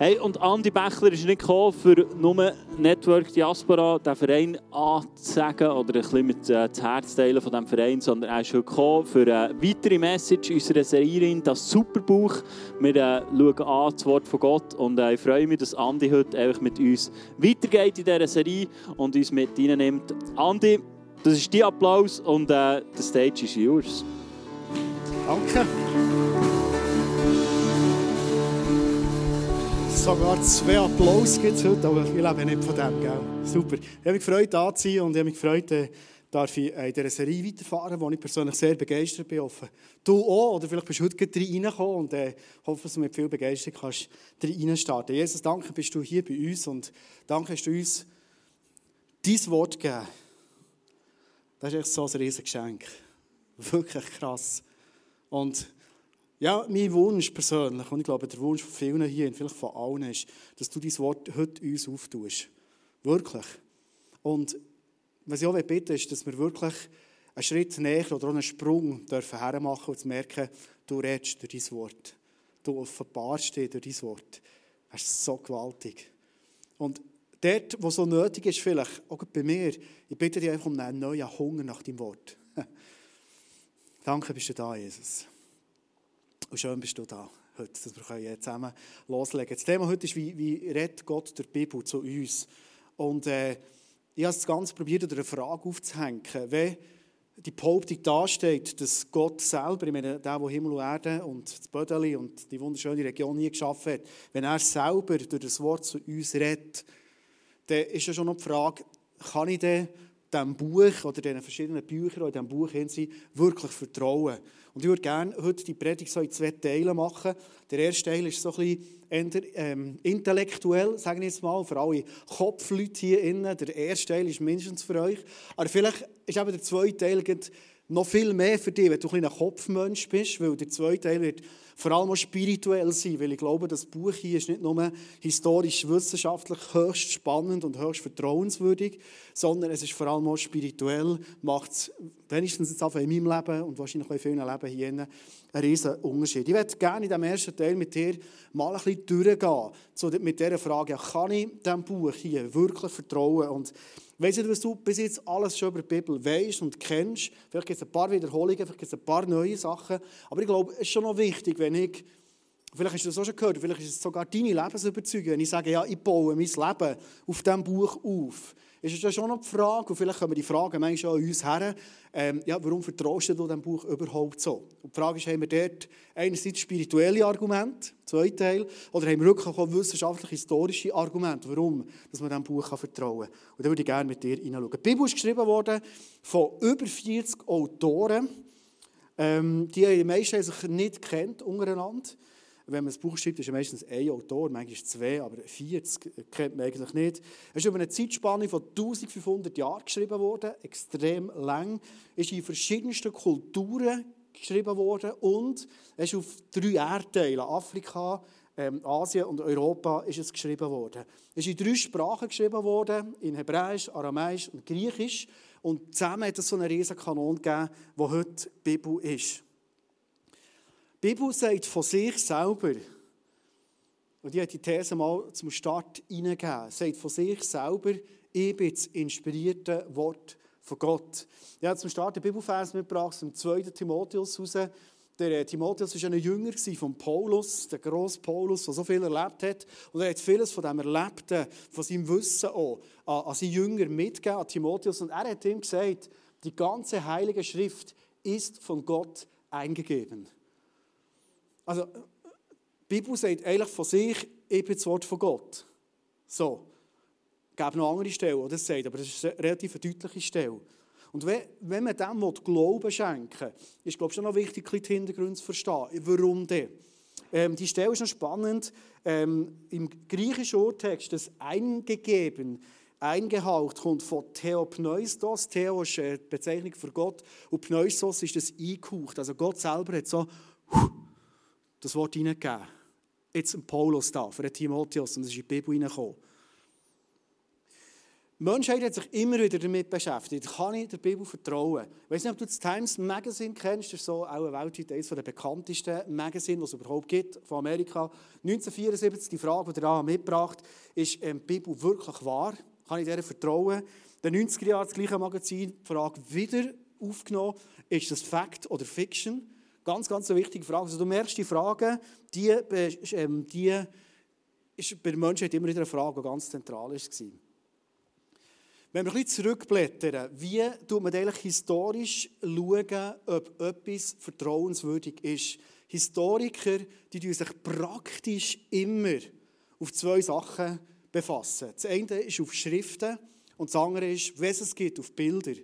Hey, und Andi Bechler ist nicht gekommen, für nur Network Diaspora, den Verein anzusagen oder ein bisschen mit äh, das Herz teilen von diesem Verein, sondern er ist heute gekommen für eine weitere Message unserer Serie, das Superbuch. Wir äh, schauen an das Wort von Gott und äh, ich freue mich, dass Andi heute einfach mit uns weitergeht in dieser Serie und uns mit reinnimmt. Andi, das ist dein Applaus und äh, Stage ist yours. Danke. Sogar zwei Applaus gibt heute, aber ich lebe nicht von dem. Gell? Super. Ich habe mich gefreut, da zu sein und ich habe mich gefreut, äh, darf ich in dieser Serie weiterfahren, wo ich persönlich sehr begeistert bin. Hoffe, du auch, oder vielleicht bist du heute reingekommen und äh, hoffe, dass du mit viel Begeisterung kannst reinstarten Jesus, danke, bist du hier bei uns und danke, hast du uns dein Wort gegeben. Das ist echt so ein riesiges Geschenk. Wirklich krass. Und ja, mein Wunsch persönlich, und ich glaube, der Wunsch von vielen hier und vielleicht von allen ist, dass du dein Wort heute uns auftust. Wirklich. Und was ich auch bitten ist, dass wir wirklich einen Schritt näher oder einen Sprung dürfen hermachen und zu merken, du redest durch dein Wort. Du offenbarst dir durch dein Wort. Das ist so gewaltig. Und dort, wo so nötig ist, vielleicht, auch bei mir, ich bitte dich einfach um einen neuen Hunger nach deinem Wort. Danke, bist du da, Jesus. Und schön bist du da heute, dass wir zusammen loslegen können. Das Thema heute ist, wie, wie redet Gott der Bibel zu uns? Und äh, ich habe das Ganze probiert, eine Frage aufzuhängen. Wenn die Behauptung dasteht, dass Gott selber, ich meine, der, der Himmel und Erde und das Bödeli und die wunderschöne Region hier geschaffen hat, wenn er selber durch das Wort zu uns redet, dann ist ja schon noch die Frage, kann ich denn diesem Buch oder den verschiedenen Büchern, die in diesem Buch sind, wirklich vertrauen? Und ich würde gerne heute die Predigt so in zwei Teile machen. Der erste Teil ist so ein bisschen ähm, intellektuell, sage ich jetzt mal, für alle Kopfleute hier innen. Der erste Teil ist mindestens für euch. Aber vielleicht ist eben der zweite Teil noch viel mehr für dich, wenn du ein, ein Kopfmensch bist, weil der zweite Teil wird vor allem auch spirituell sein, weil ich glaube, das Buch hier ist nicht nur historisch-wissenschaftlich höchst spannend und höchst vertrauenswürdig, sondern es ist vor allem auch spirituell, macht es wenigstens jetzt in meinem Leben und wahrscheinlich auch in vielen Leben hier einen riesen Unterschied. Ich würde gerne in diesem ersten Teil mit dir mal ein bisschen durchgehen, so mit dieser Frage, kann ich diesem Buch hier wirklich vertrauen? Und Weißt du, was du bis jetzt alles schon über die Bibel weißt und kennst? Vielleicht gibt es ein paar Wiederholungen, vielleicht gibt es ein paar neue Sachen. Aber ich glaube, es ist schon noch wichtig, wenn ich, vielleicht hast du das auch schon gehört, vielleicht ist es sogar deine Lebensüberzeugung, wenn ich sage, ja, ich baue mein Leben auf diesem Buch auf ist ja schon noch die Frage, und vielleicht wir die Frage manchmal an uns her, ähm, ja, warum vertraust du diesem Buch überhaupt so? Und die Frage ist, haben wir dort einerseits spirituelle Argumente, zweiter Teil, oder haben wir wirklich auch wissenschaftlich-historische Argumente, warum dass man diesem Buch vertrauen kann? Und da würde ich gerne mit dir hineinschauen. Die Bibel ist geschrieben worden von über 40 Autoren, ähm, die die meisten sich nicht kennt untereinander wenn man ein Buch schreibt, ist ja meistens ein Autor, manchmal zwei, aber 40 kennt man eigentlich nicht. Es ist über eine Zeitspanne von 1500 Jahren geschrieben worden, extrem lang, ist in verschiedensten Kulturen geschrieben worden und es ist auf drei Erdteilen, Afrika, ähm, Asien und Europa, ist es geschrieben worden. Es ist in drei Sprachen geschrieben worden, in Hebräisch, Aramäisch und Griechisch. Und zusammen hat es so einen riesen Kanon gegeben, wo heute die Bibel ist. Die Bibel sagt von sich selber, und ich habe die These mal zum Start hineingegeben, sagt von sich selber, ich bin das inspirierte Wort von Gott. Ich habe zum Start den Bibelvers mitgebracht, zum 2. Timotheus raus. Der äh, Timotheus war ein Jünger von Paulus, der grosse Paulus, der so viel erlebt hat. Und er hat vieles von dem Erlebten, von seinem Wissen auch, an, seine Jünger mitgegeben, an Timotheus. Und er hat ihm gesagt, die ganze Heilige Schrift ist von Gott eingegeben. Also, die Bibel sagt eigentlich von sich, ich bin das Wort von Gott. So. Es gibt noch andere Stellen, die das sagt, aber das ist eine relativ deutliche Stelle. Und wenn, man dem Glauben schenken will, ist glaube ich, schon noch wichtig, die Hintergründe zu verstehen. Warum denn? Ähm, die Stelle ist noch spannend. Ähm, Im griechischen Urtext, das eingegeben, eingehaucht, kommt von Theopneustos. Theo ist eine Bezeichnung für Gott und Pneustos ist das eingehaucht. Also Gott selber hat so das Wort hineingegeben. Jetzt ein Paulus da, für den Timotheus, und das ist in die Bibel hineingekommen. Die Menschheit hat sich immer wieder damit beschäftigt. Kann ich der Bibel vertrauen? Ich weiß nicht, ob du das Times Magazine kennst. Das ist so auch weltweit eines der bekanntesten Magazine, was es überhaupt gibt, von Amerika. 1974, die Frage, die er mitgebracht ist ähm, die Bibel wirklich wahr? Kann ich der vertrauen? In den 90er Jahren das gleiche Magazin die Frage wieder aufgenommen. Ist das Fact oder Fiction? Ganz, ganz wichtige Frage. Also du merkst, die Frage, die, ähm, die ist bei der Menschheit immer wieder eine Frage, die ganz zentral war. Wenn wir ein bisschen zurückblättern, wie tut man eigentlich historisch schauen, ob etwas vertrauenswürdig ist? Historiker die sich praktisch immer auf zwei Sachen befassen. Das eine ist auf Schriften und das andere ist, was es gibt, auf Bilder.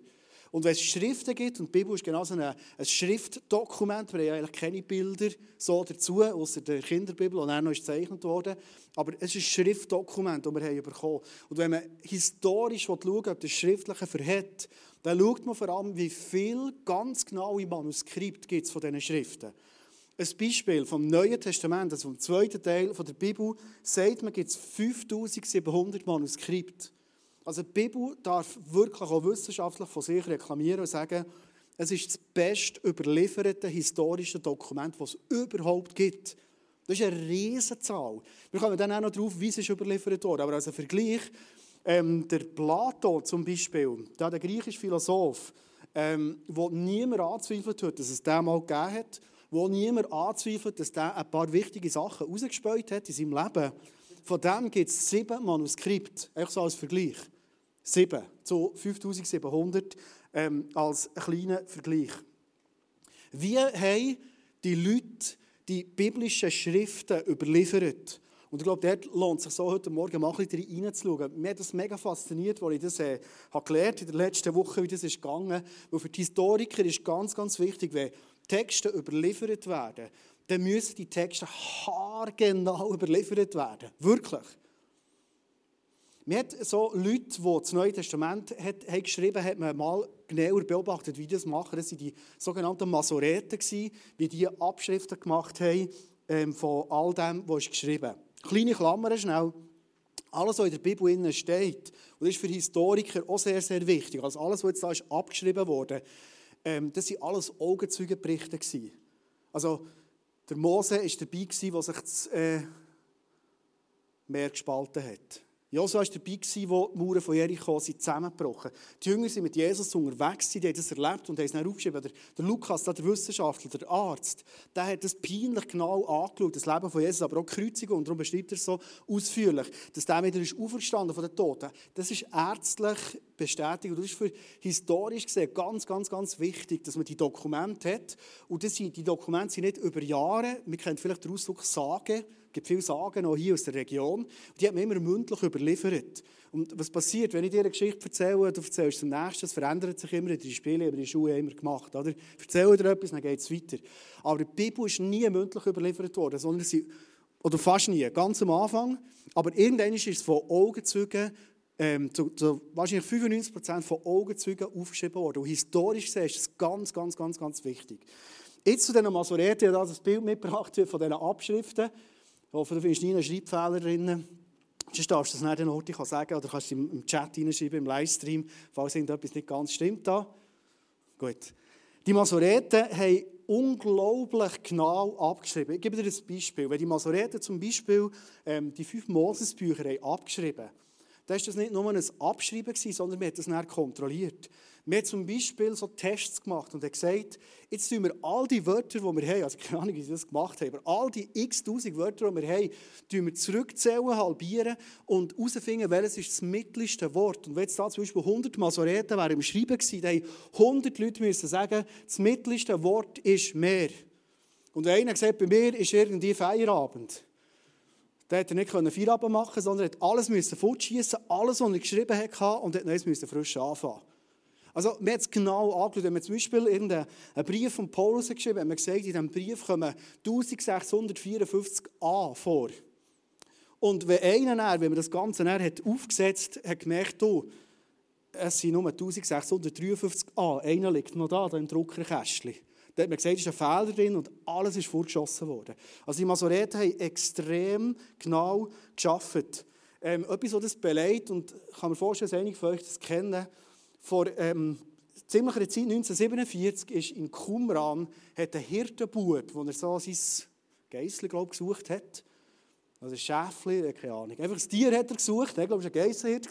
Und wenn es Schriften gibt, und die Bibel ist genau so ein, ein Schriftdokument, wir haben ja eigentlich keine Bilder so dazu, außer der Kinderbibel, und dann noch gezeichnet worden, aber es ist ein Schriftdokument, das wir haben bekommen. Und wenn man historisch schauen will, ob das Schriftliche verhält, dann schaut man vor allem, wie viel ganz genaue Manuskript gibt es von diesen Schriften. Ein Beispiel vom Neuen Testament, also vom zweiten Teil der Bibel, sagt man, gibt es 5700 Manuskripte. Also die Bibel darf wirklich auch wissenschaftlich von sich reklamieren und sagen, es ist das best überlieferte historische Dokument, das es überhaupt gibt. Das ist eine Riesenzahl. Wir kommen dann auch noch darauf, wie es überliefert wurde. Aber als Vergleich, ähm, der Plato zum Beispiel, der, der griechische Philosoph, ähm, wo niemand anzweifelt hat, dass es den mal gegeben hat, wo niemand anzweifelt, dass der ein paar wichtige Sachen rausgespäut hat in seinem Leben, von dem gibt es sieben Manuskripte, einfach so als Vergleich. 7 zu 5700 ähm, als kleiner Vergleich. Wie haben die Leute die biblischen Schriften überliefert? Und ich glaube, dort lohnt es sich so heute Morgen mal ein bisschen reinzuschauen. Mir hat das mega fasziniert, als ich das äh, habe gelernt in der letzten Woche, wie das ist gegangen. Weil für die Historiker ist ganz, ganz wichtig, wenn Texte überliefert werden, dann müssen die Texte haargenau überliefert werden. Wirklich. Man hat so Leute, die das Neue Testament hat, haben geschrieben haben, man mal genauer beobachtet, wie das machen. Das waren die sogenannten Masoreten, wie die Abschriften gemacht haben ähm, von all dem, was ist geschrieben Kleine Klammern schnell. Alles, was in der Bibel steht, und das ist für Historiker auch sehr, sehr wichtig, also alles, was jetzt da ist abgeschrieben wurde, ähm, das waren alles Augenzeugenberichte. Also, der Mose war dabei, der sich das äh, Meer gespalten hat. Josua war dabei, als die Mauern von Jericho zusammengebrochen sind. Die Jünger sind mit Jesus unterwegs, die haben das erlebt und haben es dann aufgeschrieben. Der, der Lukas, der Wissenschaftler, der Arzt, der hat das peinlich genau angeschaut, das Leben von Jesus, aber auch die Kreuzigung. Und darum beschreibt er es so ausführlich, dass der wieder ist auferstanden von den Toten. Das ist ärztlich bestätigt und das ist für historisch gesehen ganz, ganz, ganz wichtig, dass man die Dokumente hat. Und das sind, die Dokumente sind nicht über Jahre, man kennt vielleicht den Ausdruck Sagen, es gibt viele Sagen auch hier aus der Region. Die hat man immer mündlich überliefert. Und was passiert, wenn ich dir eine Geschichte erzähle, du erzählst zum nächsten, es verändert sich immer, die Spiele über die Schuhe immer gemacht. Oder? Erzähle dir etwas, dann geht es weiter. Aber die Bibel ist nie mündlich überliefert worden, sondern sie, oder fast nie, ganz am Anfang. Aber irgendwann ist es von Augenzeugen ähm, zu, zu, wahrscheinlich 95% von Augenzeugen aufgeschrieben worden. Und historisch gesehen ist das ganz, ganz, ganz, ganz wichtig. Jetzt zu diesen Masoreten, habe das Bild mitgebracht von diesen Abschriften. Ich hoffe, du findest nie einen Schreibfehler drin. Sonst darfst du das nicht den Ort sagen oder kannst du im Chat hineinschreiben, im Livestream, falls irgendetwas nicht ganz stimmt. Da. Gut. Die Masoreten haben unglaublich genau abgeschrieben. Ich gebe dir ein Beispiel. Wenn die Masoreten zum Beispiel ähm, die fünf Moses-Bücher abgeschrieben haben, dann war das nicht nur ein Abschreiben, sondern man hat das dann kontrolliert. Wir haben zum Beispiel so Tests gemacht und haben gesagt, jetzt tun wir all die Wörter, die wir haben, also keine Ahnung, wie sie das gemacht haben, aber all die x-tausend Wörter, die wir haben, tun wir zurückzählen, halbieren und herausfinden, welches ist das mittelste Wort. Und wenn jetzt da zum Beispiel 100 Masoreten wären im Schreiben gewesen, dann haben 100 Leute müssen sagen, das mittelste Wort ist mehr. Und einer gesagt, bei mir ist irgendwie Feierabend. Da hat er nicht Feierabend machen sondern hat alles müssen alles, was er geschrieben hat, und hat neues frisch anfangen. Also, wir haben es genau angeschaut. Wenn man zum Beispiel irgendeinen Brief von Paulus hat geschrieben hat, man gesagt, in diesem Brief kommen 1654 A vor. Und wenn einer, wenn man das Ganze hat aufgesetzt hat, hat gemerkt, oh, es sind nur 1653 A. Einer liegt noch da, da im Druckerkästchen. Da hat man gesagt, es ist ein Fehler drin und alles ist vorgeschossen worden. Also die Masoreten haben extrem genau geschafft. ähm, etwas, das das beleidigt, und ich kann mir vorstellen, dass einige von euch das kennen, vor ähm, ziemlicher Zeit, 1947, ist in Qumran, hat ein Hirtenbub, wo er so sein Geissel, glaube gesucht hat, also ein Schäfli, keine Ahnung, einfach ein Tier hat er gesucht, ich glaube, es war ein Geissenhirt,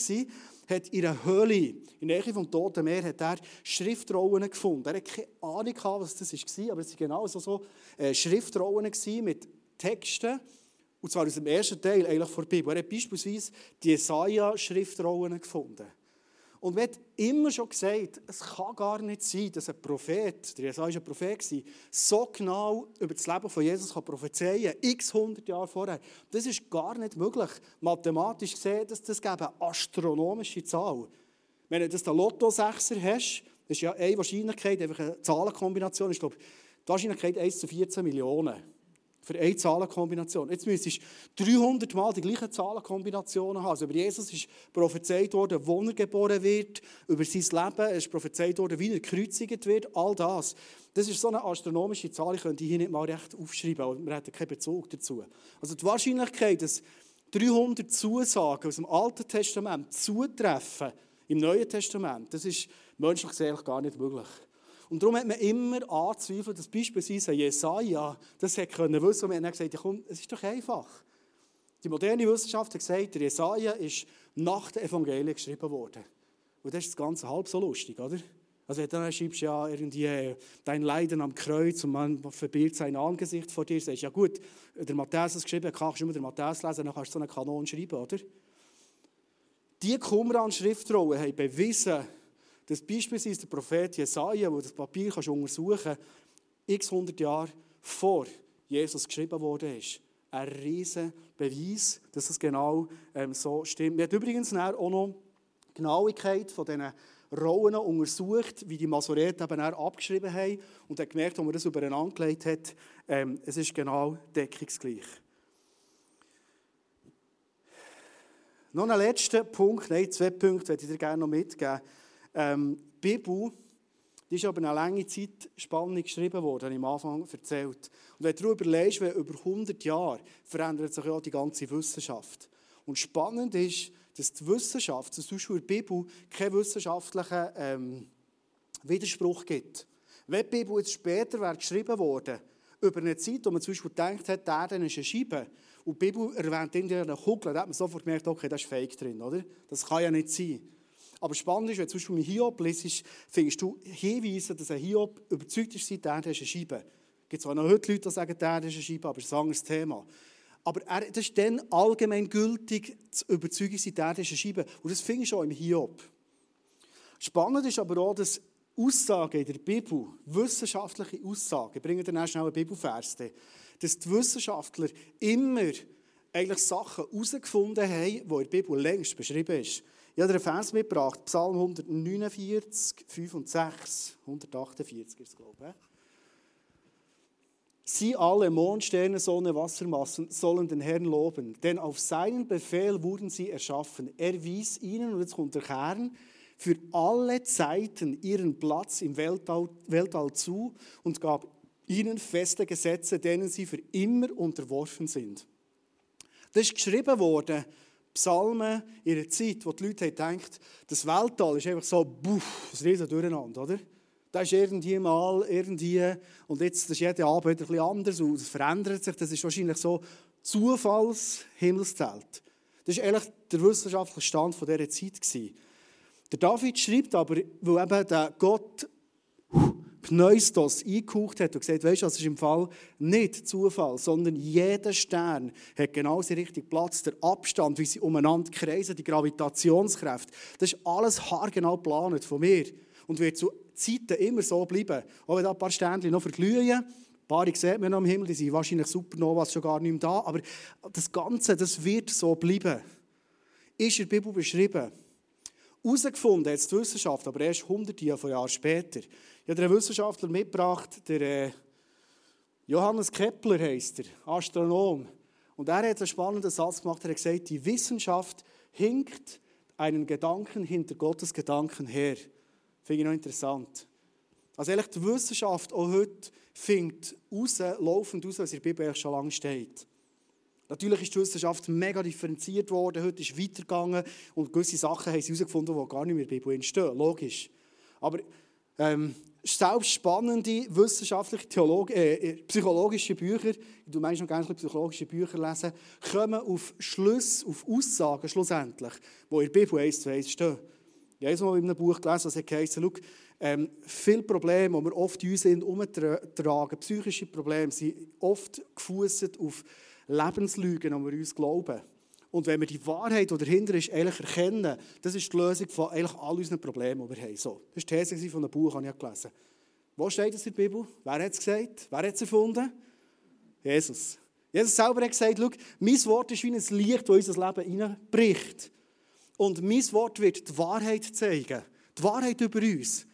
hat in einer Höhle, in der Nähe vom Toten Meer, hat er Schriftrollen gefunden. Er hatte keine Ahnung, was das war, aber es waren genau so, so äh, Schriftrollen mit Texten, und zwar aus dem ersten Teil eigentlich der Bibel. Er hat beispielsweise die Jesaja-Schriftrollen gefunden. Und hat immer schon gesagt, es kann gar nicht sein, dass ein Prophet, der Jesaja war ein Prophet, so genau über das Leben von Jesus kann prophezeien kann, x hundert Jahre vorher. Das ist gar nicht möglich. Mathematisch gesehen, dass das eine astronomische Zahl. Wenn du das Lotto-Sechser hast, das ist ja eine Wahrscheinlichkeit, einfach eine Zahlenkombination, ich glaube, die Wahrscheinlichkeit 1 zu 14 Millionen für eine Zahlenkombination. Jetzt müsstest du 300 Mal die gleichen Zahlenkombinationen haben. Also über Jesus ist prophezeit worden, wo er geboren wird, über sein Leben ist prophezeit worden, wie er gekreuzigt wird, all das. Das ist so eine astronomische Zahl, ich könnte hier nicht mal recht aufschreiben, aber wir hätten keinen Bezug dazu. Also die Wahrscheinlichkeit, dass 300 Zusagen aus dem Alten Testament zutreffen im Neuen Testament, das ist menschlich eigentlich gar nicht möglich. Und darum hat man immer anzweifelt, dass beispielsweise Jesaja das hätte können wissen. Und man hat gesagt, ja, komm, es ist doch einfach. Die moderne Wissenschaft hat gesagt, der Jesaja ist nach den Evangelien geschrieben worden. Und das ist das Ganze halb so lustig, oder? Also dann schreibst du ja irgendwie äh, dein Leiden am Kreuz und man verbirgt sein Angesicht vor dir. Sagst ja gut, der Matthäus hat es geschrieben, kannst du immer den Matthäus lesen, dann kannst du so einen Kanon schreiben, oder? Die Qumran-Schriftrollen haben bewiesen, dass beispielsweise der Prophet Jesaja, der das Papier kannst untersuchen kann, x hundert Jahre vor Jesus geschrieben worden ist. Ein riesen Beweis, dass es genau ähm, so stimmt. Wir haben übrigens auch noch die Genauigkeit von diesen Rollen untersucht, wie die Masoreten eben abgeschrieben haben und haben gemerkt, als man das übereinander gelegt hat, ähm, es ist genau deckungsgleich. Noch ein letzter Punkt, nein, zwei Punkte möchte ich dir gerne noch mitgeben. Ähm, die Bibel die ist aber eine lange Zeit spannend geschrieben worden, habe ich am Anfang erzählt. Und wenn du überlegst, wenn über 100 Jahre verändert sich ja die ganze Wissenschaft. Und spannend ist, dass die Wissenschaft, zum Beispiel in der Bibel, keinen wissenschaftlichen ähm, Widerspruch gibt. Wenn die Bibel jetzt später wäre geschrieben worden, über eine Zeit, wo man zum Beispiel gedacht hat, der ist eine Scheibe, und die Bibel erwähnt irgendwie eine Kugel, dann hat man sofort gemerkt, okay, da ist Fake drin, oder? Das kann ja nicht sein. Aber spannend ist, wenn du zum Beispiel Hiob liest, findest du Hinweise, dass ein Hiob überzeugt ist, der ist eine Scheibe. Es gibt zwar noch heute Leute, die sagen, der ist eine Scheibe, aber das ist ein anderes Thema. Aber er, das ist dann allgemein gültig, zu überzeugen, der ist eine Scheibe. Und das findest du auch im Hiob. Spannend ist aber auch, dass Aussagen in der Bibel, wissenschaftliche Aussagen, ich bringe dann schnell einen Bibelvers, dass die Wissenschaftler immer eigentlich Sachen herausgefunden haben, die in der Bibel längst beschrieben sind. Ich habe einen Vers mitgebracht, Psalm 149, 5 und 6. 148 ist es, glaube ich. Sie alle, Mond, Sterne, Sonne, Wassermassen, sollen den Herrn loben, denn auf seinen Befehl wurden sie erschaffen. Er wies ihnen, und jetzt kommt der Kern, für alle Zeiten ihren Platz im Weltall, Weltall zu und gab ihnen feste Gesetze, denen sie für immer unterworfen sind. Das ist geschrieben worden Psalmen in einer Zeit, wo die Leute denken, das Weltall ist einfach so, buff, ein riesen Durcheinander, oder? Das ist irgendwie mal, irgendwie, und jetzt ist jeder Abend ein bisschen anders und es verändert sich. Das ist wahrscheinlich so Zufalls-Himmelszelt. Das war eigentlich der wissenschaftliche Stand dieser Zeit. Der David schreibt aber, weil eben der Gott Pneustos eingehaucht hat und gesagt, weißt du, das ist im Fall nicht Zufall, sondern jeder Stern hat genau den richtigen Platz, der Abstand, wie sie umeinander kreisen, die Gravitationskraft. Das ist alles haargenau geplant von mir und wird zu Zeiten immer so bleiben. Auch wenn da ein paar Sternchen noch verglühen, ein paar sieht man noch im Himmel, die sind wahrscheinlich Supernovas schon gar nicht mehr da, aber das Ganze, das wird so bleiben. Ist in der Bibel beschrieben. Herausgefunden hat die Wissenschaft, aber erst hunderte von Jahren später. Ich habe einen Wissenschaftler mitgebracht, der äh, Johannes Kepler heißt er, Astronom. Und er hat einen spannenden Satz gemacht. Er hat gesagt, die Wissenschaft hinkt einen Gedanken hinter Gottes Gedanken her. Finde ich noch interessant. Also ehrlich, die Wissenschaft auch heute findet raus, laufend raus, was in der Bibel schon lange steht. Natürlich ist die Wissenschaft mega differenziert worden, heute ist es weitergegangen und gewisse Sachen haben sie herausgefunden, die gar nicht mehr in der Bibel entstehen. Logisch. Aber ähm, selbst spannende wissenschaftliche Theolog äh, äh psychologische Bücher, du meinst noch gerne psychologische Bücher lesen, kommen auf Schluss, auf Aussagen schlussendlich, die in der Bibel eins zu eins stehen. Ich habe mal in einem Buch gelesen, das heisst, schau, ähm, viele Probleme, die wir oft in uns umtragen, psychische Probleme, sind oft gefußt auf Lebenslügen, die wir uns glauben. Und wenn wir die Wahrheit, die dahinter ist, eigentlich erkennen, das ist die Lösung von eigentlich all unseren Problemen, die wir haben. So, das war die These von einem Buch, das ich gelesen habe. Wo steht das in der Bibel? Wer hat es gesagt? Wer hat es erfunden? Jesus. Jesus selber hat gesagt, schau, mein Wort ist wie ein Licht, das unser Leben hineinbricht. Und mein Wort wird die Wahrheit zeigen. Die Wahrheit über uns.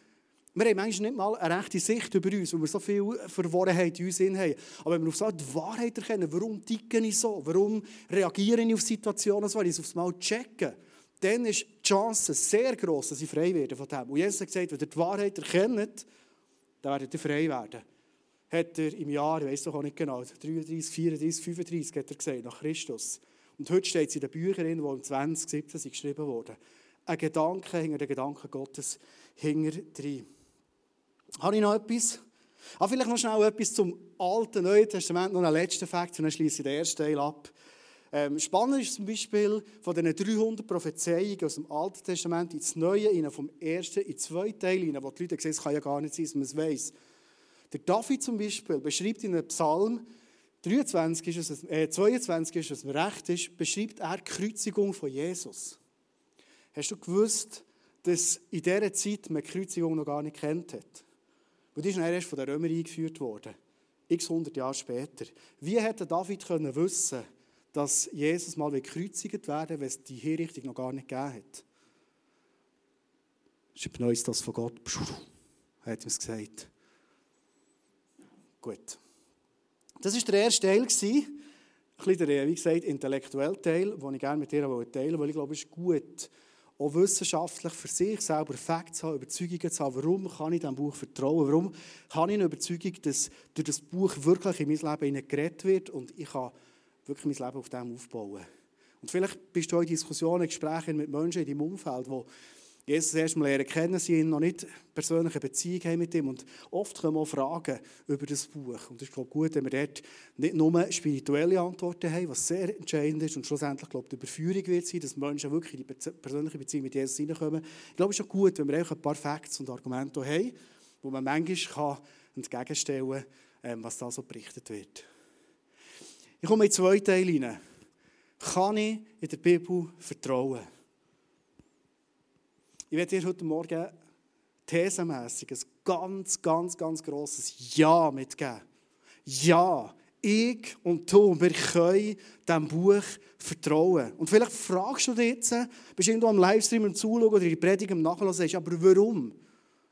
Wir haben manchmal nicht mal eine rechte Sicht über uns, weil wir so viel Verworrenheit in uns haben. Aber wenn wir auf so die Wahrheit erkennen, warum ticke ich so, warum reagiere ich auf Situationen so, wenn ich es aufs Mal checke, dann ist die Chance sehr groß, dass ich frei werde von dem. Und Jesus hat gesagt, wenn ihr die Wahrheit erkennt, dann werdet ihr frei werden. Hat er im Jahr, ich weiß doch auch nicht genau, 33, 34, 35, hat er gesagt, nach Christus. Und heute steht es in den Büchern, die im 2017 geschrieben wurden. Ein Gedanke hinter den Gedanken Gottes hinter drin. Habe ich noch etwas? Ah, vielleicht noch schnell etwas zum Alten, Neuen Testament, noch einen letzten Fakt, und dann schließe ich den ersten Teil ab. Ähm, spannend ist zum Beispiel von diesen 300 Prophezeiungen aus dem Alten Testament ins Neue, vom ersten in den zweiten Teil, wo die Leute sehen, es kann ja gar nicht sein, dass man es weiss. Der David zum Beispiel beschreibt in einem Psalm, 23 ist es, äh, 22 ist es, recht ist, beschreibt er die Kreuzigung von Jesus. Hast du gewusst, dass in dieser Zeit man die Kreuzigung noch gar nicht kennt hat? Und die ist erst von den Römern eingeführt worden. X hundert Jahre später. Wie hätte David können wissen dass Jesus mal gekreuzigt werden wenn es die Hinrichtung noch gar nicht gegeben hat? Ist Neues das von Gott. Hat es gesagt. Gut. Das war der erste Teil. Ein bisschen der, wie gesagt, intellektuelle Teil, den ich gerne mit dir teilen wollte, weil ich glaube, es ist gut, auch wissenschaftlich für sich selber Facts zu haben, Überzeugungen zu haben, warum kann ich diesem Buch vertrauen, warum habe ich eine Überzeugung, dass durch das Buch wirklich in mein Leben geredet wird und ich kann wirklich mein Leben auf dem aufbauen. Und vielleicht bist du auch in Diskussionen, Gesprächen mit Menschen in deinem Umfeld, die Jesus erst mal lernen kennen, sie noch nicht persönliche Beziehung haben mit ihm. Und oft kommen auch Fragen über das Buch. Und es ist glaube gut, wenn wir dort nicht nur spirituelle Antworten haben, was sehr entscheidend ist und schlussendlich glaube ich, die Überführung wird sein, dass Menschen wirklich in die persönliche Beziehung mit Jesus hineinkommen. Ich glaube, es ist auch gut, wenn wir ein paar Facts und Argumente haben, wo man manchmal entgegenstellen kann, ähm, was da so berichtet wird. Ich komme in zwei Teile hinein. Kann ich in der Bibel vertrauen? Ich werde dir heute Morgen thesenmässig ein ganz, ganz, ganz grosses Ja mitgeben. Ja, ich und du, wir können diesem Buch vertrauen. Und vielleicht fragst du dich jetzt, bist du irgendwo am Livestream und zuschauen oder die Predigt im sagst, aber warum?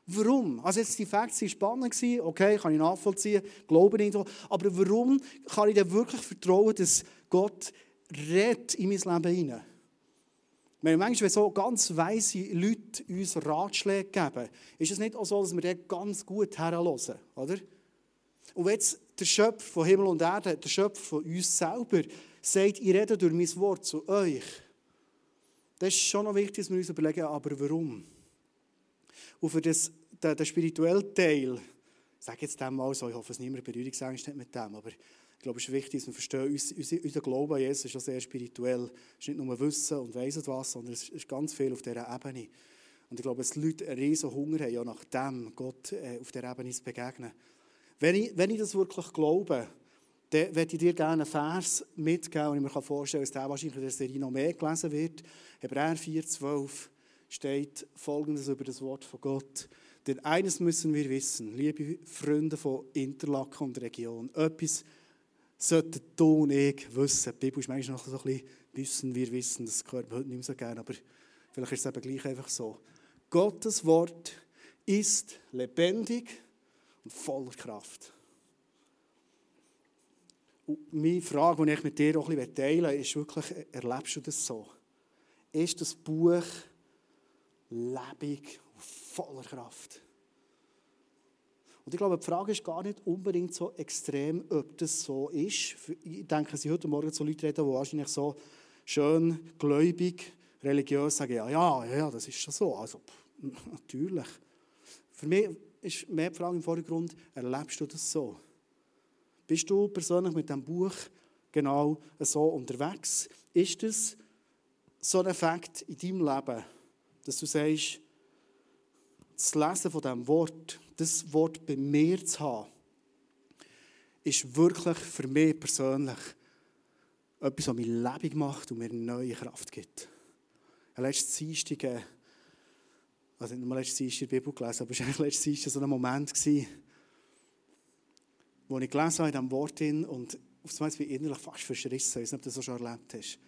Warum? Also jetzt die Facts waren spannend, okay, kann ich nachvollziehen, glaube nicht, aber warum kann ich dir wirklich vertrauen, dass Gott redet in mein Leben hinein? Wenn manchmal so ganz weise Leute uns Ratschläge geben, ist es nicht auch so, dass wir dort ganz gut herhören, oder? Und wenn jetzt der Schöpfer von Himmel und Erde, der Schöpfer von uns selber, sagt, ich rede durch mein Wort zu euch, dann ist schon noch wichtig, dass wir uns überlegen, aber warum? Und für das, den, den spirituellen Teil, ich sage jetzt dem mal so, ich hoffe, es niemand Berührungsangst hat mit dem, aber ich glaube, es ist wichtig, dass wir verstehen, unser, unser Glaube an Jesus ist schon sehr spirituell. Es ist nicht nur Wissen und Weissen was, sondern es ist ganz viel auf dieser Ebene. Und ich glaube, dass die Leute einen riesen Hunger haben, ja nach dem Gott äh, auf dieser Ebene zu begegnen. Wenn ich, wenn ich das wirklich glaube, dann würde ich dir gerne einen Vers mitgeben, und ich mir vorstellen kann, dass der wahrscheinlich in der Serie noch mehr gelesen wird. Hebräer 4,12 steht Folgendes über das Wort von Gott. Denn eines müssen wir wissen, liebe Freunde von Interlaken und Region, etwas sollten du und ich wissen. Die Bibel ist manchmal noch so ein bisschen wissen, wir wissen, das gehört man heute nicht mehr so gerne, aber vielleicht ist es eben gleich einfach so. Gottes Wort ist lebendig und voller Kraft. Und meine Frage, die ich mit dir auch ein bisschen teilen will, ist wirklich, erlebst du das so? Ist das Buch lebendig und voller Kraft? Und ich glaube, die Frage ist gar nicht unbedingt so extrem, ob das so ist. Ich denke, Sie heute Morgen zu Leuten reden, die wahrscheinlich so schön, gläubig, religiös sagen, ja, ja, ja, das ist schon so. Also, natürlich. Für mich ist mehr die Frage im Vordergrund, erlebst du das so? Bist du persönlich mit diesem Buch genau so unterwegs? Ist das so ein Effekt in deinem Leben, dass du sagst, das Lesen von diesem Wort, das Wort bei mir zu haben, ist wirklich für mich persönlich etwas, was mich lebendig macht und mir neue Kraft gibt. Letztes Dienstag, also nicht nur letztes Dienstag in der Bibel gelesen, aber es war letztes Dienstag so ein Moment, gewesen, wo ich gelesen habe in diesem Wort und auf einmal bin ich innerlich fast verschrissen. Ich weiß nicht, ob du das schon erlebt hast.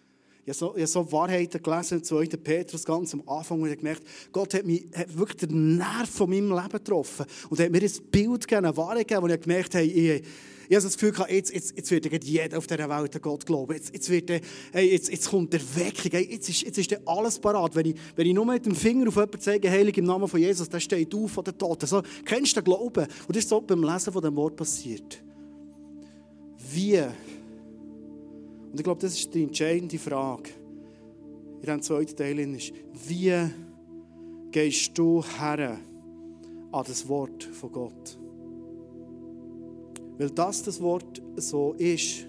Ich habe so, ich habe so Wahrheiten gelesen, 2. Petrus, ganz am Anfang, und ich habe gemerkt, Gott hat, mich, hat wirklich den Nerv von meinem Leben getroffen. Und hat mir ein Bild gegeben, eine Wahrheit gegeben, wo ich gemerkt habe, ich, ich habe das Gefühl gehabt, jetzt, jetzt, jetzt wird jeder auf dieser Welt an Gott glauben. Jetzt, jetzt, wird, hey, jetzt, jetzt kommt der Weckung. Hey, jetzt ist, jetzt ist alles parat. Wenn ich, wenn ich nur mit dem Finger auf jemanden zeige, heilig im Namen von Jesus, der steht auf von den Toten. So, kennst du den Glauben? Und das ist so beim Lesen von dem Wort passiert. Wie und ich glaube, das ist die entscheidende Frage in diesem zweiten Teil. Ist, wie gehst du her an das Wort von Gott? Weil das das Wort so ist,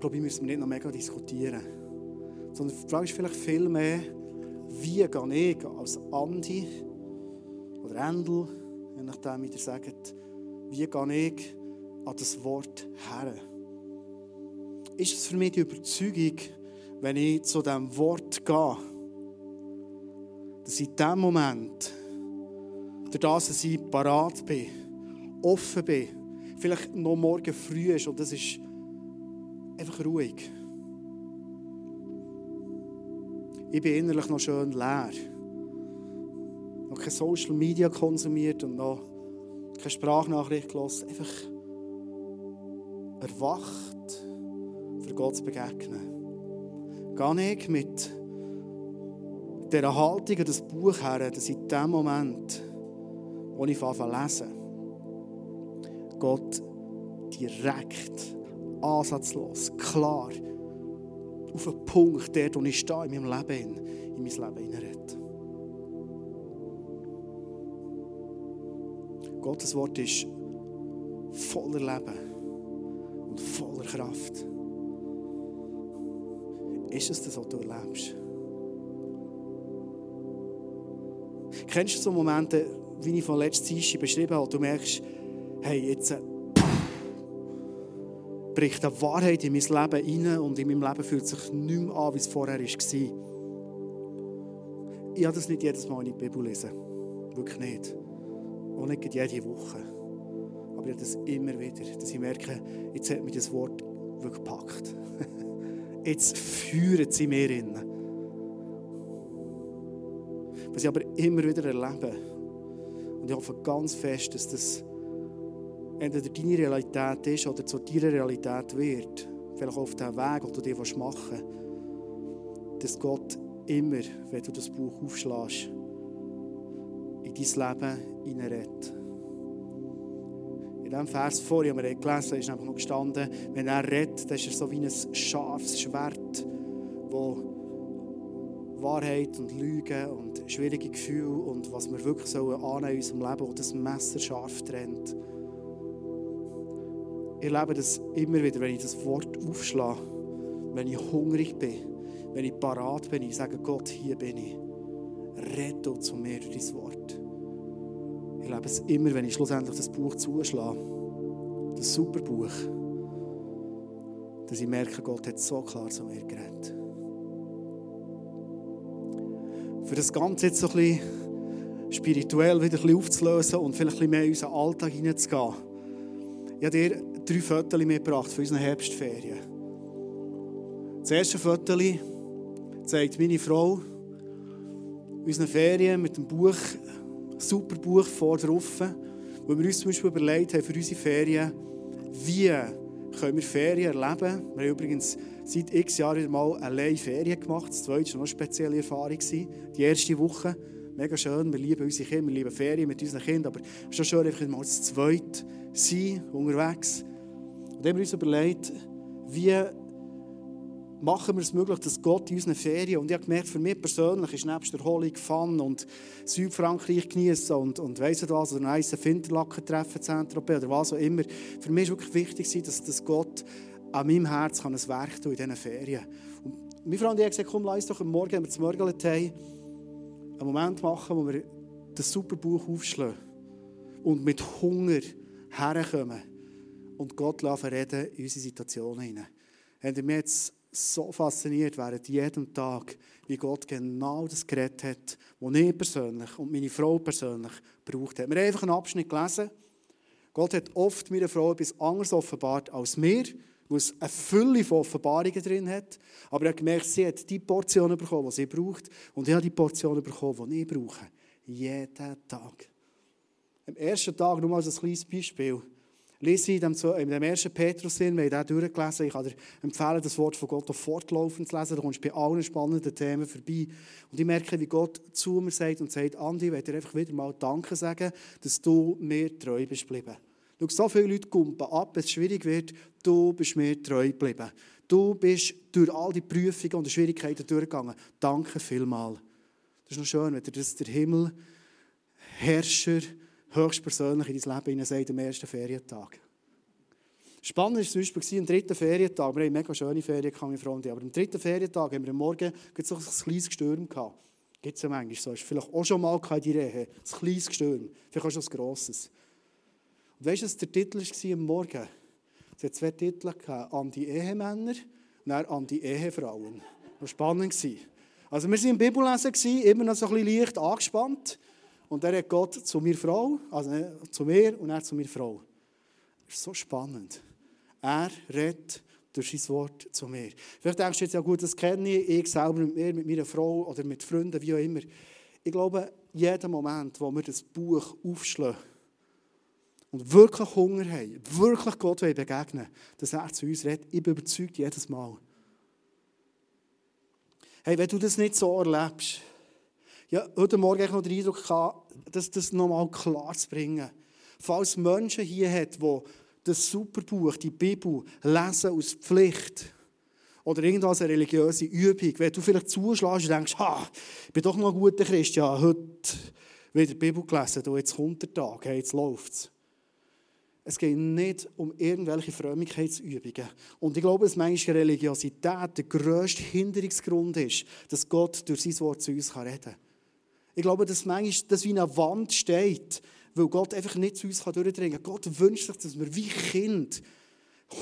glaube ich, müssen wir nicht noch mega diskutieren. Sondern die Frage ist vielleicht viel mehr, wie gehe ich als Andi oder Endel, je nachdem, wie ihr sagt, wie gehe ich an das Wort her. Ist es für mich die Überzeugung, wenn ich zu diesem Wort gehe, dass in diesem Moment, durch das, dass ich parat bin, offen bin, vielleicht noch morgen früh ist und das ist einfach ruhig. Ich bin innerlich noch schön leer. Noch keine Social Media konsumiert und noch keine Sprachnachricht gelassen. Einfach erwacht, für Gott zu begegnen. Gehe ich mit dieser Haltung an das Buch her, dass in dem Moment, wo ich anfange lesen, Gott direkt, ansatzlos, klar, auf einen Punkt, der, wo ich stehe in meinem Leben, in mein Leben hineinredet. Gottes Wort ist voller Leben und voller Kraft. Ist es das, was du erlebst? Kennst du so Momente, wie ich von letzter Zeit beschrieben habe, du merkst, hey, jetzt äh, bricht eine Wahrheit in mein Leben rein und in meinem Leben fühlt sich nicht mehr an, wie es vorher war. Ich habe das nicht jedes Mal in der Bibel lesen. Wirklich nicht. Auch nicht jede Woche. Aber ich das immer wieder, dass ich merke, jetzt hat mich das Wort wirklich gepackt. Jetzt führen sie mir in. Was ich aber immer wieder erlebe, und ich hoffe ganz fest, dass das entweder deine Realität ist oder zu deiner Realität wird, vielleicht auf dem Weg, den du dir machen willst, dass Gott immer, wenn du das Buch aufschlägst, in dein Leben hineinredet. In diesem Vers vorher, den wir gelesen haben, ist einfach noch gestanden, wenn er redet, dann ist er so wie ein scharfes Schwert, wo Wahrheit und Lügen und schwierige Gefühle und was wir wirklich sollen annehmen in unserem Leben, wo das Messer scharf trennt. Ich erlebe das immer wieder, wenn ich das Wort aufschlage, wenn ich hungrig bin, wenn ich parat bin, ich sage Gott, hier bin ich. Rette zu mir durch dein Wort. Ich lebe es immer, wenn ich schlussendlich das Buch zuschlage, das super Buch, dass ich merke, Gott hat so klar zu mir geredet. Für das Ganze jetzt so ein bisschen spirituell wieder ein bisschen aufzulösen und vielleicht ein bisschen mehr in unseren Alltag hineinzugehen. Ich habe dir drei Fotos mitgebracht für unsere Herbstferien. Das erste Foto zeigt meine Frau unsere Ferien mit dem Buch super Buch vor drauf, wo wir uns zum Beispiel überlegt haben für unsere Ferien, wie können wir Ferien erleben. Wir haben übrigens seit x Jahren mal allein Ferien gemacht. Das zweite war noch eine spezielle Erfahrung. Die erste Woche mega schön, wir lieben unsere Kinder, wir lieben Ferien mit unseren Kindern, aber es ist schon schön, einfach mal zu zweit sein, unterwegs. Und dann haben wir uns überlegt, wie machen wir es möglich, dass Gott in unseren Ferien, und ich habe gemerkt, für mich persönlich ist nebst der Erholung, Fun und Südfrankreich genießen und, und weiss nicht was, oder ein nice Finterlaken-Treffen Zentropé oder was auch immer, für mich ist wirklich wichtig, dass, dass Gott an meinem Herz kann ein Werk tun in diesen Ferien. Und meine Freunde haben gesagt, komm, lass doch am Morgen, wenn wir zu Morgen haben, einen Moment machen, wo wir das super Buch aufschlagen und mit Hunger herkommen und Gott reden in unsere Situationen hinein. Haben wir jetzt so fasziniert während jedem Tag, wie Gott genau das geredet hat, was ich persönlich und meine Frau persönlich braucht. Wir haben einfach einen Abschnitt gelesen. Gott hat oft meiner Frau etwas anderes offenbart als mir, wo es eine Fülle von Offenbarungen drin hat. Aber er hat gemerkt, sie hat die Portionen bekommen, die sie braucht. Und ich habe die Portionen bekommen, die ich brauche. Jeden Tag. Am ersten Tag, nur mal als ein kleines Beispiel, lese ich in dem ersten Petrus wir haben den durchgelesen. Ich dir empfehlen, das Wort von Gott fortlaufend zu lesen. Da kommst du bei allen spannenden Themen vorbei. Und ich merke, wie Gott zu mir sagt und sagt, Andi, ich will einfach wieder mal Danke sagen, dass du mir treu bist geblieben. Schau, so viele Leute kumpen ab, es schwierig wird, du bist mir treu geblieben. Du bist durch all die Prüfungen und Schwierigkeiten durchgegangen. Danke vielmals. Das ist noch schön, wenn dir das der Himmel, Herrscher, höchstpersönlich in dein Leben hinein sagt, am ersten Ferientag. Spannend war zum Beispiel am dritten Ferientag. Wir haben mega schöne Ferien, meine Freunde. Aber am dritten Ferientag haben wir am Morgen so ein kleines Gestürm gehabt. Gibt es ja manchmal so. Ist vielleicht auch schon mal in die Rehe. Ein kleines Gestürm. Vielleicht auch schon ein grosses. Und weißt du, was der Titel war am Morgen? Es hat zwei Titel. An die Ehemänner und an die Ehefrauen. Das war spannend. Also wir waren im Bibellesen, immer noch so ein bisschen leicht angespannt. Und dann hat Gott zu mir Frau, also zu mir und er zu mir Frau. Das ist so spannend. Er redet durch sein Wort zu mir. Vielleicht denkst du jetzt, ja gut, das kenne ich, ich selber mit mir, mit meiner Frau oder mit Freunden, wie auch immer. Ich glaube, jeden Moment, wo wir das Buch aufschlagen und wirklich Hunger haben, wirklich Gott begegnen dass er zu uns redet, ich bin überzeugt jedes Mal. Hey, wenn du das nicht so erlebst, ja, heute Morgen noch den Eindruck gehabt, das, das nochmal klar zu bringen. Falls Menschen hier hat, die das Superbuch, die Bibel, lesen aus Pflicht oder irgendwas eine religiöse Übung, wenn du vielleicht zuschlägst und denkst, ha, ich bin doch noch ein guter Christ, ja, heute wieder die Bibel gelesen, du, jetzt kommt der Tag, hey, jetzt es. Es geht nicht um irgendwelche Frömmigkeitsübungen. Und ich glaube, dass manchmal Religiosität der grösste Hinderungsgrund ist, dass Gott durch sein Wort zu uns reden kann. Ich glaube, dass manchmal das wie eine Wand steht, weil Gott einfach nicht zu uns durchdringen kann. Gott wünscht sich, dass wir wie Kind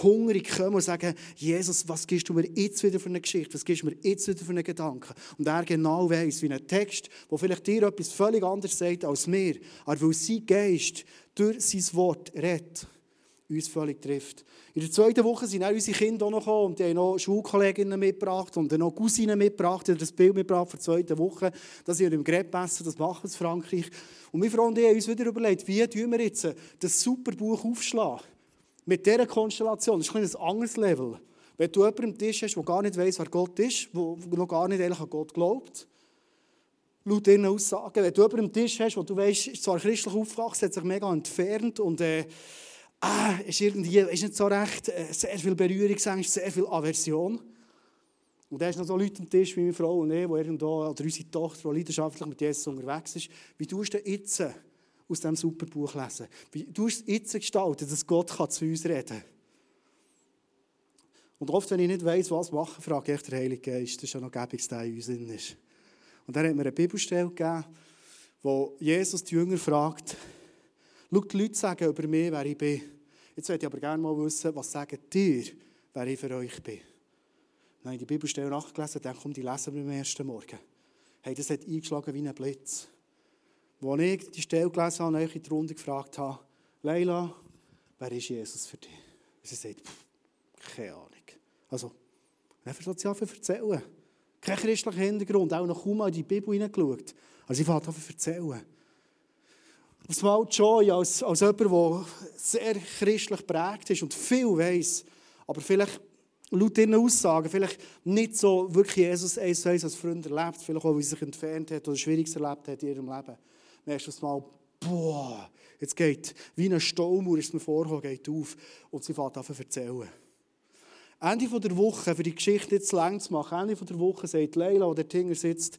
hungrig kommen und sagen, Jesus, was gibst du mir jetzt wieder für eine Geschichte? Was gibst du mir jetzt wieder für einen Gedanken? Und er genau weiß, wie ein Text, der vielleicht dir etwas völlig anderes sagt als mir, aber weil sein Geist durch sein Wort redet, uns völlig trifft. In der zweiten Woche sind auch unsere Kinder auch noch gekommen und die haben noch Schulkolleginnen mitgebracht und noch Cousinen mitgebracht. Die haben das Bild mitgebracht für die zweite Woche. Das sind wir im Greb essen, das machen wir in Frankreich. Und meine Freunde haben uns wieder überlegt, wie tun wir jetzt das super Buch aufschlagen? Mit dieser Konstellation, das ist ein, ein anderes Level. Wenn du jemanden am Tisch hast, der gar nicht weiß, wer Gott ist, der noch gar nicht eigentlich an Gott glaubt, laut ihren Aussagen, wenn du jemanden am Tisch hast, der du weißt, ist zwar christlich aufgewachsen, hat sich mega entfernt und äh, ah, ist irgendwie ist nicht so recht, äh, sehr viel Berührungsängste, sehr viel Aversion. Und da ist noch so Leute am Tisch wie meine Frau und ich, wo irgendwo, oder unsere Tochter, die leidenschaftlich mit Jesus unterwegs ist. Wie tust du jetzt aus diesem super Buch lesen? Wie tust du jetzt gestalten, dass Gott kann zu uns reden kann? Und oft, wenn ich nicht weiss, was machen, frage ich den Heiligen Geist. Das ist ja noch gäbig, der in uns ist. Und dann hat mir eine Bibelstelle gegeben, wo Jesus die Jünger fragt, Schau, die Leute sagen über mich, wer ich bin. Jetzt möchte ich aber gerne mal wissen, was sagen dir, wer ich für euch bin. Dann habe ich die Bibelstelle nachgelesen, dann kommt die lesen am ersten Morgen. Hey, das hat eingeschlagen wie ein Blitz. Als ich die Stelle gelesen habe, und euch in die Runde gefragt habe, Leila, wer ist Jesus für dich? Und sie sagt, keine Ahnung. Also, einfach das ja erzählen. Kein christlicher Hintergrund, auch noch kaum mal in die Bibel hineingeschaut. Also, sie fängt an zu erzählen. Auf einmal Joy als, als jemand, der sehr christlich prägt ist und viel weiß, aber vielleicht laut ihren Aussagen vielleicht nicht so wirklich Jesus eins eins als Freund erlebt, vielleicht auch, wie sie sich entfernt hat oder Schwieriges erlebt hat in ihrem Leben. Merkst du das mal, boah, jetzt geht, wie ein Staumauer ist mir vorgekommen, geht auf und sie fängt an zu erzählen. Ende der Woche, für die Geschichte jetzt lang zu machen, Ende der Woche sagt Leila, der Tinger sitzt,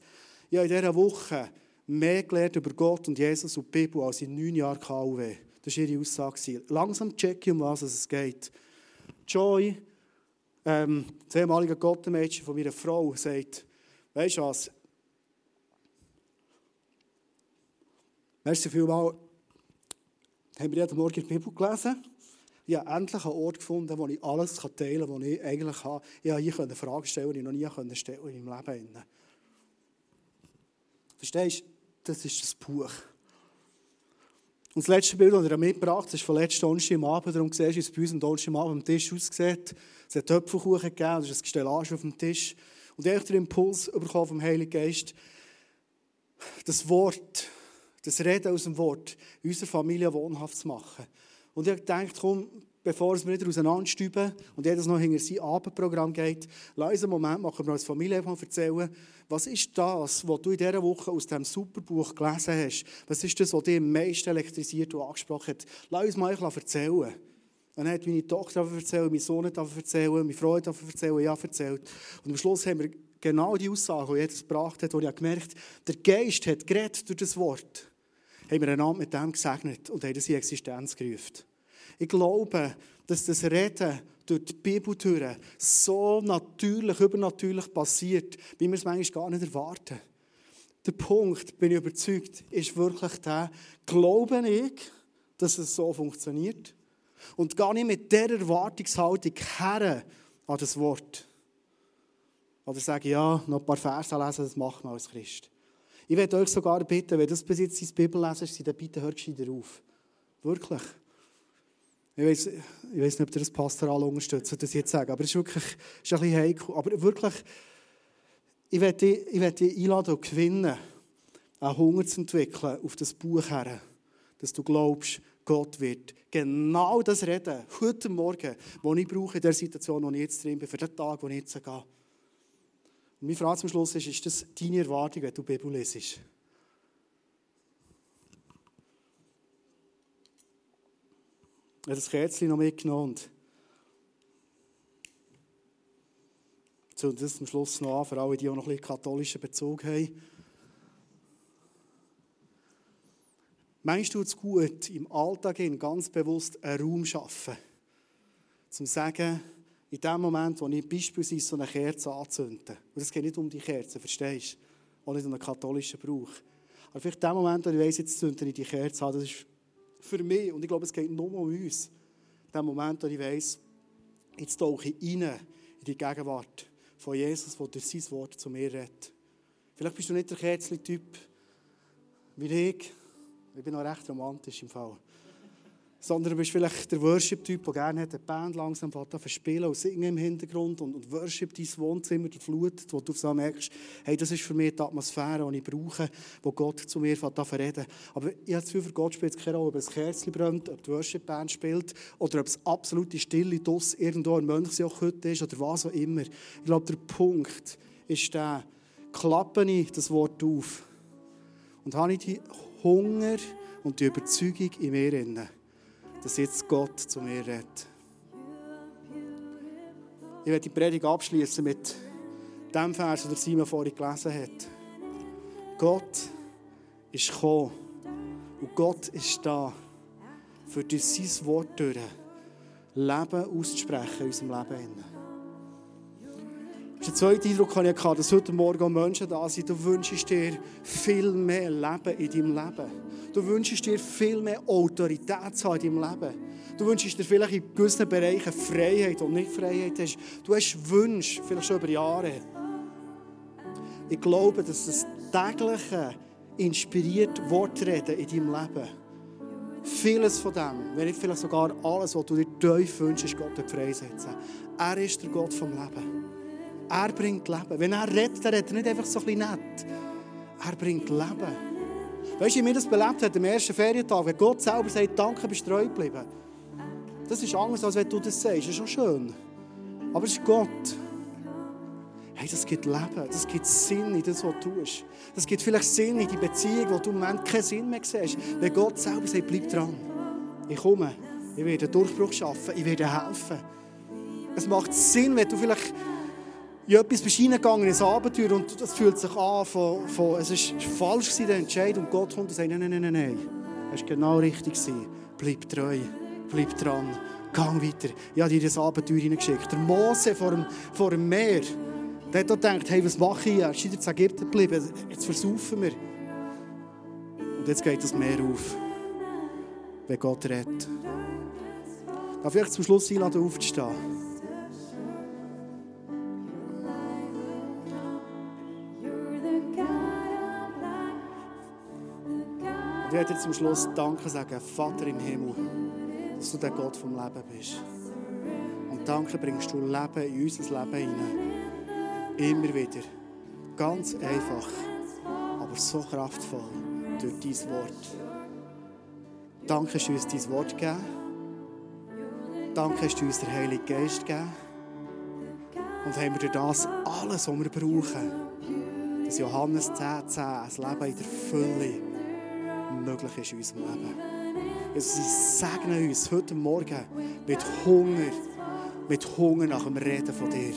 ja, in dieser Woche mehr gelernt über Gott und Jesus und die Bibel als in neun Jahren KUW. Das war ihre Aussage. Langsam checke ich, um was es geht. Joy, ähm, das ehemalige Gottenmädchen von meiner Frau, sagt, weißt du was, Merci vielmals. Haben wir jeden Morgen die Bibel gelesen? Ich habe endlich einen Ort gefunden, wo ich alles teilen kann, was ich eigentlich habe. Ich konnte hier Fragen stellen, die ich noch nie stellen konnte in meinem Leben. Verstehst du? Das ist das Buch. Und das letzte Bild, das er mitgebracht hat, ist von letzten Donnerstag am Abend. Darum siehst du, wie es bei uns am Donnerstag am Tisch aussieht. Es hat Töpfelkuchen gegeben, es ist ein Gestellage auf dem Tisch. Und ich habe den Impuls bekommen vom Heiligen Geist, das Wort, das Reden aus dem Wort unserer Familie wohnhaft zu machen. Und ich habe gedacht, komm, bevor wir wieder auseinanderstüben und jedes noch hinter sein Abendprogramm geht, lass uns einen Moment machen, wir als Familie mal erzählen, was ist das, was du in dieser Woche aus diesem Superbuch gelesen hast? Was ist das, was dich am meisten elektrisiert und angesprochen hat? Lass uns mal erzählen. Dann hat meine Tochter erzählt, mein Sohn hat erzählt, meine Frau hat erzählt, ja erzählt. Und am Schluss haben wir genau die Aussage, die Jesus gebracht hat, wo ich gemerkt habe, der Geist hat geredet durch das Wort haben wir einander mit dem gesegnet und haben das in Existenz gerufen. Ich glaube, dass das Reden durch die Bibeltüren so natürlich, übernatürlich passiert, wie wir es manchmal gar nicht erwarten. Der Punkt, bin ich überzeugt, ist wirklich der, glaube ich, dass es so funktioniert und gar nicht mit dieser Erwartungshaltung her an das Wort. Oder sage, ja, noch ein paar Verse lesen, das macht man als Christ. Ich werde euch sogar bitten, wenn das bis jetzt die Bibel lesen, dann bitte hört gescheiter auf. Wirklich. Ich weiß, ich weiß nicht, ob ihr das pastoral unterstützt, das jetzt sagen, aber es ist wirklich ist ein bisschen heikel. Aber wirklich, ich werde, ich werde dich einladen und gewinnen, einen Hunger zu entwickeln auf das Buch her, dass du glaubst, Gott wird genau das reden, heute Morgen, was ich brauche in der Situation, wo ich jetzt drin bin, für den Tag, wo ich jetzt gehe. Und meine Frage zum Schluss ist, ist das deine Erwartung, wenn du Bibel lesest? Ich habe das Kerzchen noch mitgenommen und zünde das zum Schluss noch an, für alle, die auch noch ein bisschen katholischen Bezug haben. Meinst du es gut, im Alltag ganz bewusst einen Raum zu schaffen, zum zu sagen, in dem Moment, wo ich beispielsweise so eine Kerze anzünde, und es geht nicht um die Kerze, verstehst du? Auch nicht um einen katholischen Brauch. Aber vielleicht in dem Moment, wo ich weiss, jetzt zünde ich die Kerze an, das ist für mich, und ich glaube, es geht nur um uns, dem Moment, wo ich weiss, jetzt tauche ich rein in die Gegenwart von Jesus, der durch sein Wort zu mir redet. Vielleicht bist du nicht der Kerzli-Typ wie ich. Ich bin noch recht romantisch im Fall sondern du bist vielleicht der Worship-Typ, der gerne eine Band langsam verspielen und singen im Hintergrund und, und Worship dein Wohnzimmer durchflutet, wo du so merkst, hey, das ist für mich die Atmosphäre, die ich brauche, wo Gott zu mir reden Aber ich habe das Gefühl, für Gott spielt es keine Rolle, ob ein Kerzchen brennt, ob die Worship-Band spielt oder ob es absolute Stille Doss irgendwo in Mönchsjoch ist oder was auch immer. Ich glaube, der Punkt ist der, klappe ich das Wort auf und habe ich die Hunger und die Überzeugung in mir drin dass jetzt Gott zu mir redet. Ich werde die Predigt abschließen mit dem Vers, den Simon vorhin gelesen hat. Gott ist gekommen und Gott ist da, für durch sein Wort durch Leben auszusprechen in unserem Leben. Der zweite Eindruck hatte ich, dass heute Morgen Menschen da sind. Du wünschst dir viel mehr Leben in deinem Leben. Du wünschst dir viel mehr Autorität zu haben in deinem Leben. Du wünschst dir vielleicht in gewissen Bereichen Freiheit und nicht Freiheit. Du hast Wünsche, vielleicht schon über Jahre. Ich glaube, dass das tägliche inspiriert Wortreden in deinem Leben, vieles von dem, wenn nicht vielleicht sogar alles, was du dir tief wünschst, ist Gott freisetzen. Er ist der Gott vom Leben. Er bringt Leben. Wenn er redet, dann redet er nicht einfach so ein bisschen nett. Er bringt Leben. Weißt du, wie mir das belebt hat am ersten Ferientag, wenn Gott selber sagt, danke, bist treu geblieben. Das ist anders, als wenn du das sagst. Das ist schon schön. Aber es ist Gott. Hey, das gibt Leben, das gibt Sinn in das, was du tust. Das gibt vielleicht Sinn in die Beziehung, wo du im Moment keinen Sinn mehr siehst. Wenn Gott selber sagt, bleib dran. Ich komme, ich werde einen Durchbruch schaffen, ich werde helfen. Es macht Sinn, wenn du vielleicht in etwas bist reingegangen, in ein Abenteuer und das fühlt sich an, von, von, es ist falsch gewesen, der Entscheid und Gott kommt und sagt, nein, nein, nein, nein, es war genau richtig. Gewesen. Bleib treu, bleib dran, gang weiter. Ich habe dir das Abenteuer hineingeschickt. Der Mose vor dem, vor dem Meer, der hat gedacht, hey, was mache ich? Ist wieder zu Ägypten geblieben, jetzt versaufen wir. Und jetzt geht das Meer auf, wenn Gott rettet. Darf ich zum Schluss einladen, aufzustehen? Ich werde dir zum Schluss Danke sagen, Vater im Himmel, dass du der Gott vom Leben bist. Und danke bringst du Leben in unser Leben hinein. Immer wieder. Ganz einfach, aber so kraftvoll durch dein Wort. Danke hast du uns dein Wort gegeben. Danke hast du uns den Heiligen Geist gegeben. Und haben wir durch das alles, was wir brauchen. Das Johannes 10, 10, ein Leben in der Fülle möglich ist in unserem Leben. Jesus, ich segne uns heute Morgen mit Hunger, mit Hunger nach dem Reden von dir.